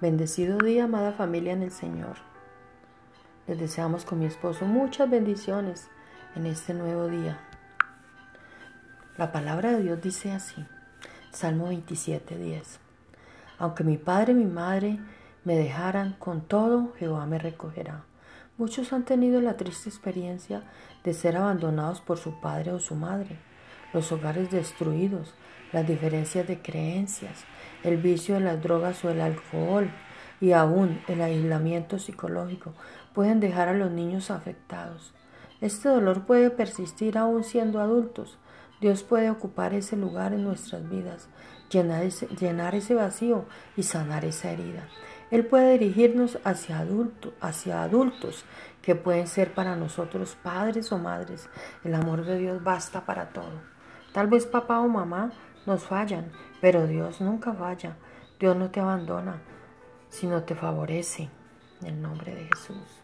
Bendecido día, amada familia en el Señor. Les deseamos con mi esposo muchas bendiciones en este nuevo día. La palabra de Dios dice así, Salmo 27, 10. Aunque mi padre y mi madre me dejaran, con todo Jehová me recogerá. Muchos han tenido la triste experiencia de ser abandonados por su padre o su madre, los hogares destruidos, las diferencias de creencias, el vicio de las drogas o el alcohol y aún el aislamiento psicológico pueden dejar a los niños afectados. Este dolor puede persistir aún siendo adultos. Dios puede ocupar ese lugar en nuestras vidas, llenar ese, vacío y sanar esa herida. Él puede dirigirnos hacia adultos, hacia adultos que pueden ser para nosotros padres o madres. El amor de Dios basta para todo. Tal vez papá o mamá nos fallan, pero Dios nunca falla. Dios no te abandona, sino te favorece. En el nombre de Jesús.